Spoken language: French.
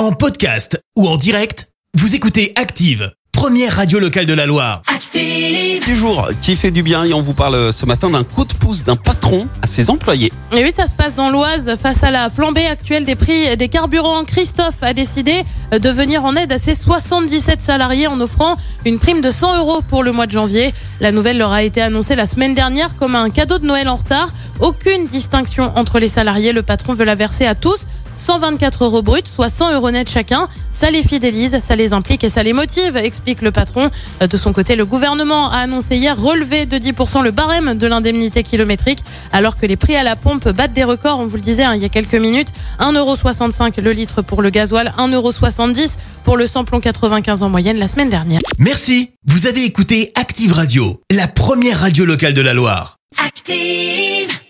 En podcast ou en direct, vous écoutez Active, première radio locale de la Loire. Active. du jour qui fait du bien et on vous parle ce matin d'un coup de pouce d'un patron à ses employés. Et oui, ça se passe dans l'Oise. Face à la flambée actuelle des prix des carburants, Christophe a décidé de venir en aide à ses 77 salariés en offrant une prime de 100 euros pour le mois de janvier. La nouvelle leur a été annoncée la semaine dernière comme un cadeau de Noël en retard. Aucune distinction entre les salariés. Le patron veut la verser à tous. 124 euros bruts, soit 100 euros net chacun. Ça les fidélise, ça les implique et ça les motive, explique le patron. De son côté, le gouvernement a annoncé hier relever de 10% le barème de l'indemnité kilométrique, alors que les prix à la pompe battent des records, on vous le disait hein, il y a quelques minutes. 1,65€ le litre pour le gasoil, 1,70€ pour le samplon 95 en moyenne la semaine dernière. Merci, vous avez écouté Active Radio, la première radio locale de la Loire. Active.